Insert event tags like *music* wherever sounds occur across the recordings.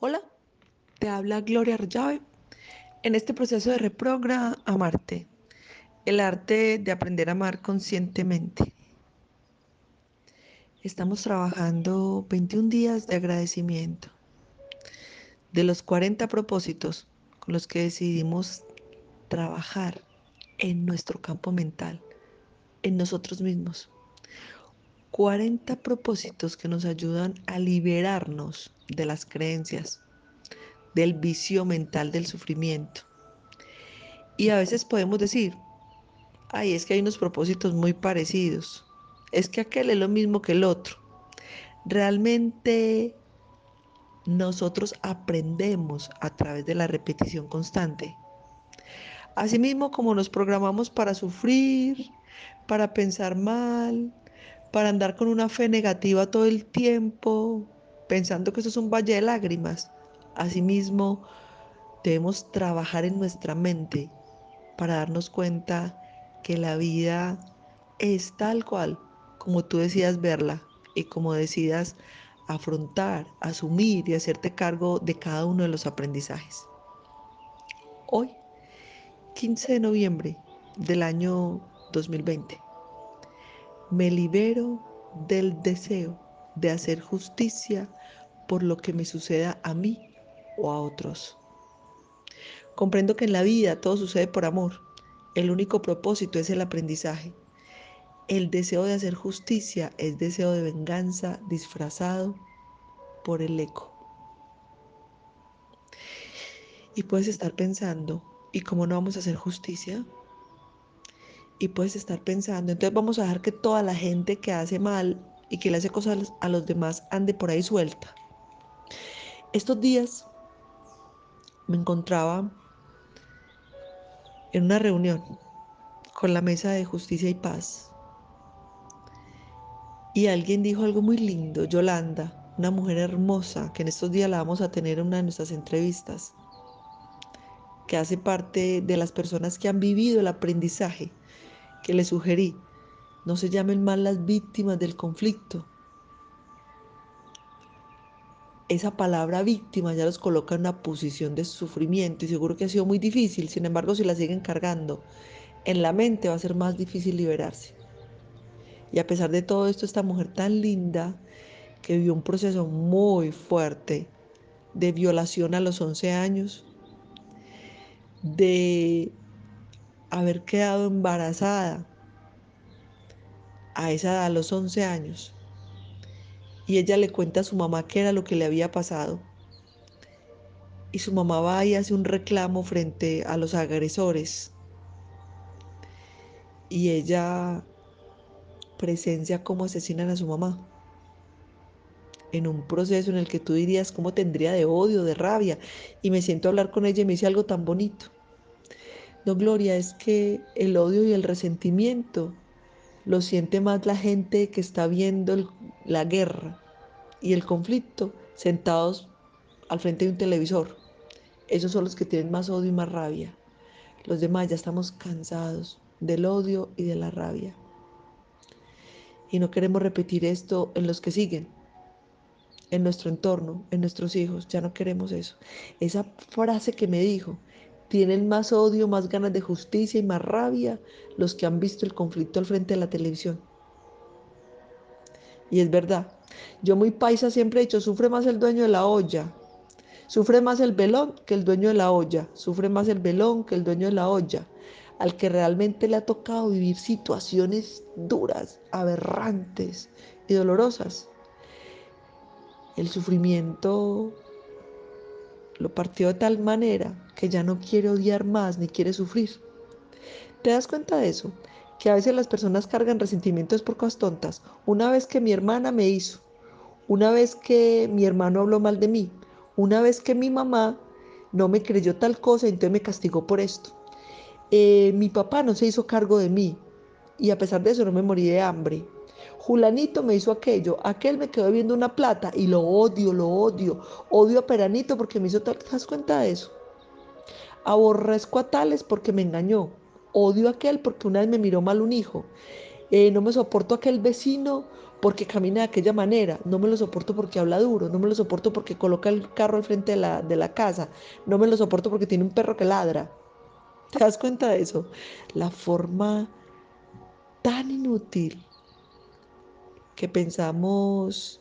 Hola, te habla Gloria Arllave. En este proceso de reprogra amarte, el arte de aprender a amar conscientemente. Estamos trabajando 21 días de agradecimiento. De los 40 propósitos con los que decidimos trabajar en nuestro campo mental, en nosotros mismos. 40 propósitos que nos ayudan a liberarnos de las creencias, del vicio mental del sufrimiento. Y a veces podemos decir, ay, es que hay unos propósitos muy parecidos, es que aquel es lo mismo que el otro. Realmente nosotros aprendemos a través de la repetición constante. Asimismo como nos programamos para sufrir, para pensar mal, para andar con una fe negativa todo el tiempo, pensando que eso es un valle de lágrimas. Asimismo, debemos trabajar en nuestra mente para darnos cuenta que la vida es tal cual como tú decidas verla y como decidas afrontar, asumir y hacerte cargo de cada uno de los aprendizajes. Hoy, 15 de noviembre del año 2020 me libero del deseo de hacer justicia por lo que me suceda a mí o a otros. Comprendo que en la vida todo sucede por amor. El único propósito es el aprendizaje. El deseo de hacer justicia es deseo de venganza disfrazado por el eco. Y puedes estar pensando, ¿y cómo no vamos a hacer justicia? Y puedes estar pensando, entonces vamos a dejar que toda la gente que hace mal y que le hace cosas a los demás ande por ahí suelta. Estos días me encontraba en una reunión con la mesa de justicia y paz y alguien dijo algo muy lindo, Yolanda, una mujer hermosa que en estos días la vamos a tener en una de nuestras entrevistas, que hace parte de las personas que han vivido el aprendizaje que le sugerí. No se llamen mal las víctimas del conflicto. Esa palabra víctima ya los coloca en una posición de sufrimiento y seguro que ha sido muy difícil. Sin embargo, si la siguen cargando en la mente va a ser más difícil liberarse. Y a pesar de todo esto, esta mujer tan linda que vivió un proceso muy fuerte de violación a los 11 años, de haber quedado embarazada a esa edad, a los 11 años. Y ella le cuenta a su mamá qué era lo que le había pasado. Y su mamá va y hace un reclamo frente a los agresores. Y ella presencia cómo asesinan a su mamá. En un proceso en el que tú dirías cómo tendría de odio, de rabia. Y me siento a hablar con ella y me dice algo tan bonito. Gloria, es que el odio y el resentimiento lo siente más la gente que está viendo la guerra y el conflicto sentados al frente de un televisor. Esos son los que tienen más odio y más rabia. Los demás ya estamos cansados del odio y de la rabia. Y no queremos repetir esto en los que siguen, en nuestro entorno, en nuestros hijos. Ya no queremos eso. Esa frase que me dijo, tienen más odio, más ganas de justicia y más rabia los que han visto el conflicto al frente de la televisión. Y es verdad, yo muy paisa siempre he dicho, sufre más el dueño de la olla, sufre más el velón que el dueño de la olla, sufre más el velón que el dueño de la olla, al que realmente le ha tocado vivir situaciones duras, aberrantes y dolorosas. El sufrimiento lo partió de tal manera que ya no quiere odiar más ni quiere sufrir. ¿Te das cuenta de eso? Que a veces las personas cargan resentimientos por cosas tontas. Una vez que mi hermana me hizo, una vez que mi hermano habló mal de mí, una vez que mi mamá no me creyó tal cosa y entonces me castigó por esto. Eh, mi papá no se hizo cargo de mí y a pesar de eso no me morí de hambre. Julanito me hizo aquello, aquel me quedó viendo una plata y lo odio, lo odio. Odio a Peranito porque me hizo tal. ¿Te das cuenta de eso? Aborrezco a tales porque me engañó. Odio a aquel porque una vez me miró mal un hijo. Eh, no me soporto a aquel vecino porque camina de aquella manera, no me lo soporto porque habla duro, no me lo soporto porque coloca el carro al frente de la, de la casa, no me lo soporto porque tiene un perro que ladra. ¿Te das cuenta de eso? La forma tan inútil que pensamos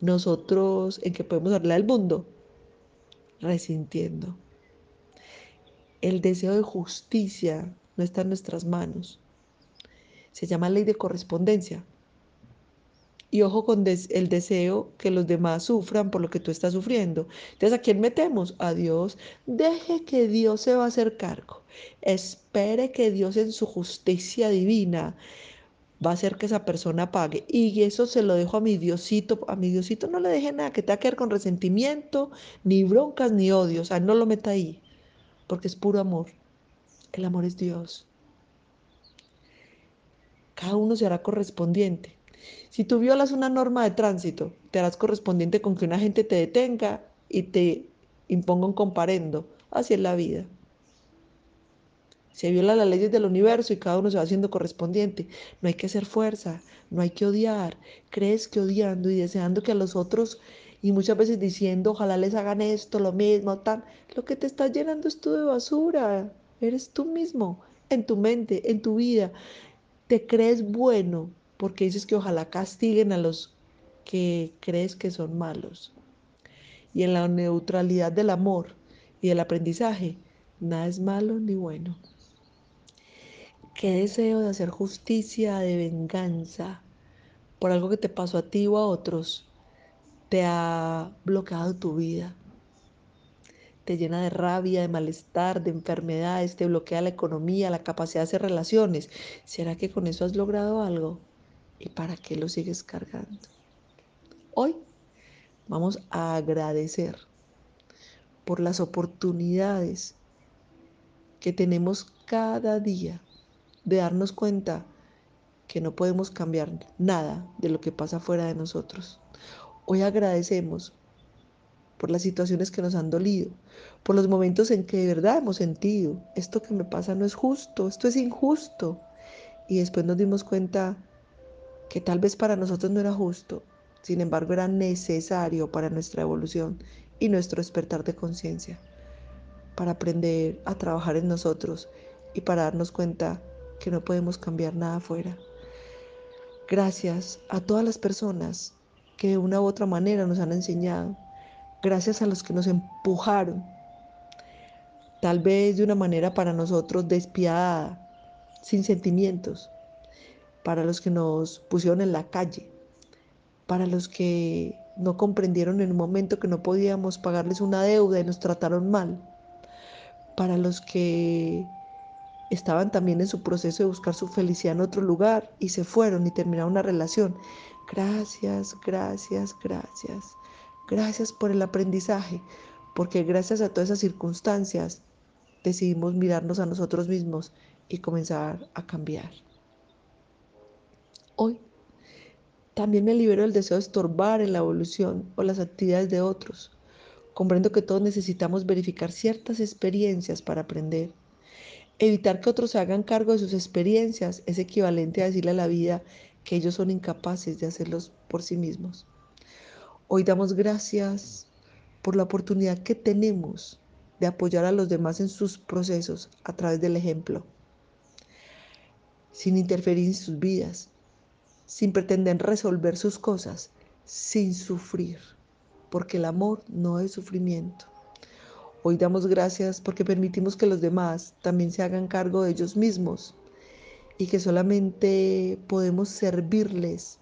nosotros en que podemos hablar al mundo, resintiendo. El deseo de justicia no está en nuestras manos. Se llama ley de correspondencia. Y ojo con el deseo que los demás sufran por lo que tú estás sufriendo. Entonces, ¿a quién metemos? A Dios. Deje que Dios se va a hacer cargo. Espere que Dios en su justicia divina va a hacer que esa persona pague. Y eso se lo dejo a mi Diosito. A mi Diosito no le deje nada que te va a con resentimiento, ni broncas, ni odios. O sea, no lo meta ahí, porque es puro amor. El amor es Dios. Cada uno se hará correspondiente. Si tú violas una norma de tránsito, te harás correspondiente con que una gente te detenga y te imponga un comparendo. Así es la vida. Se viola las leyes del universo y cada uno se va haciendo correspondiente. No hay que hacer fuerza, no hay que odiar. Crees que odiando y deseando que a los otros y muchas veces diciendo ojalá les hagan esto, lo mismo, tan, lo que te está llenando es tú de basura. Eres tú mismo, en tu mente, en tu vida. Te crees bueno porque dices que ojalá castiguen a los que crees que son malos. Y en la neutralidad del amor y del aprendizaje, nada es malo ni bueno. ¿Qué deseo de hacer justicia, de venganza por algo que te pasó a ti o a otros te ha bloqueado tu vida? Te llena de rabia, de malestar, de enfermedades, te bloquea la economía, la capacidad de hacer relaciones. ¿Será que con eso has logrado algo? ¿Y para qué lo sigues cargando? Hoy vamos a agradecer por las oportunidades que tenemos cada día de darnos cuenta que no podemos cambiar nada de lo que pasa fuera de nosotros. Hoy agradecemos por las situaciones que nos han dolido, por los momentos en que de verdad hemos sentido, esto que me pasa no es justo, esto es injusto. Y después nos dimos cuenta que tal vez para nosotros no era justo, sin embargo era necesario para nuestra evolución y nuestro despertar de conciencia, para aprender a trabajar en nosotros y para darnos cuenta que no podemos cambiar nada afuera. Gracias a todas las personas que de una u otra manera nos han enseñado. Gracias a los que nos empujaron, tal vez de una manera para nosotros despiadada, sin sentimientos, para los que nos pusieron en la calle, para los que no comprendieron en un momento que no podíamos pagarles una deuda y nos trataron mal, para los que estaban también en su proceso de buscar su felicidad en otro lugar y se fueron y terminaron una relación. Gracias, gracias, gracias. Gracias por el aprendizaje, porque gracias a todas esas circunstancias decidimos mirarnos a nosotros mismos y comenzar a cambiar. Hoy también me libero del deseo de estorbar en la evolución o las actividades de otros. Comprendo que todos necesitamos verificar ciertas experiencias para aprender Evitar que otros se hagan cargo de sus experiencias es equivalente a decirle a la vida que ellos son incapaces de hacerlos por sí mismos. Hoy damos gracias por la oportunidad que tenemos de apoyar a los demás en sus procesos a través del ejemplo, sin interferir en sus vidas, sin pretender resolver sus cosas, sin sufrir, porque el amor no es sufrimiento. Hoy damos gracias porque permitimos que los demás también se hagan cargo de ellos mismos y que solamente podemos servirles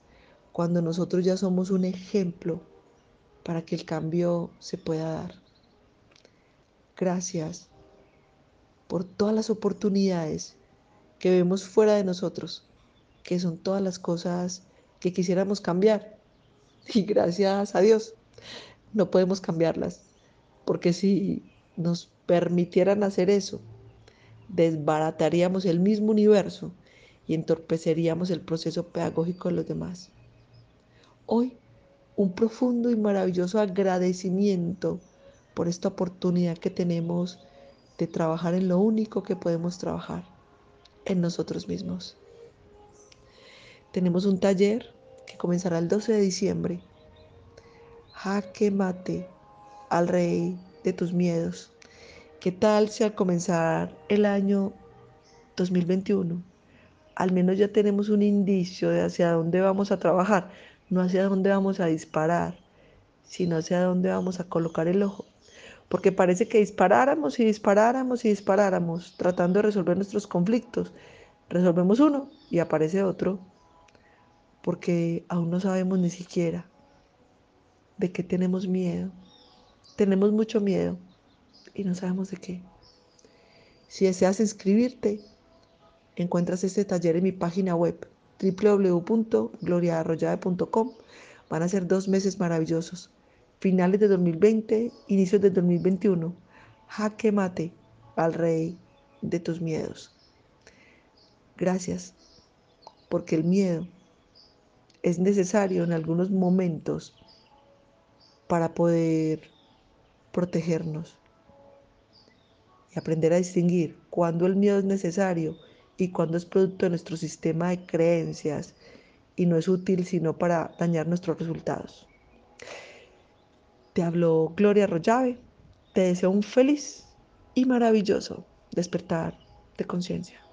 cuando nosotros ya somos un ejemplo para que el cambio se pueda dar. Gracias por todas las oportunidades que vemos fuera de nosotros, que son todas las cosas que quisiéramos cambiar. *laughs* Y gracias a Dios no podemos cambiarlas porque si nos permitieran hacer eso, desbarataríamos el mismo universo y entorpeceríamos el proceso pedagógico de los demás. Hoy, un profundo y maravilloso agradecimiento por esta oportunidad que tenemos de trabajar en lo único que podemos trabajar, en nosotros mismos. Tenemos un taller que comenzará el 12 de diciembre. Jaque mate al rey de tus miedos. ¿Qué tal si al comenzar el año 2021 al menos ya tenemos un indicio de hacia dónde vamos a trabajar, no hacia dónde vamos a disparar, sino hacia dónde vamos a colocar el ojo? Porque parece que disparáramos y disparáramos y disparáramos tratando de resolver nuestros conflictos. Resolvemos uno y aparece otro, porque aún no sabemos ni siquiera de qué tenemos miedo. Tenemos mucho miedo y no sabemos de qué. Si deseas inscribirte, encuentras este taller en mi página web www.gloriaarroyave.com. Van a ser dos meses maravillosos. Finales de 2020, inicios de 2021. Jaque mate al rey de tus miedos. Gracias, porque el miedo es necesario en algunos momentos para poder protegernos y aprender a distinguir cuándo el miedo es necesario y cuándo es producto de nuestro sistema de creencias y no es útil sino para dañar nuestros resultados. Te habló Gloria Arroyave. Te deseo un feliz y maravilloso despertar de conciencia.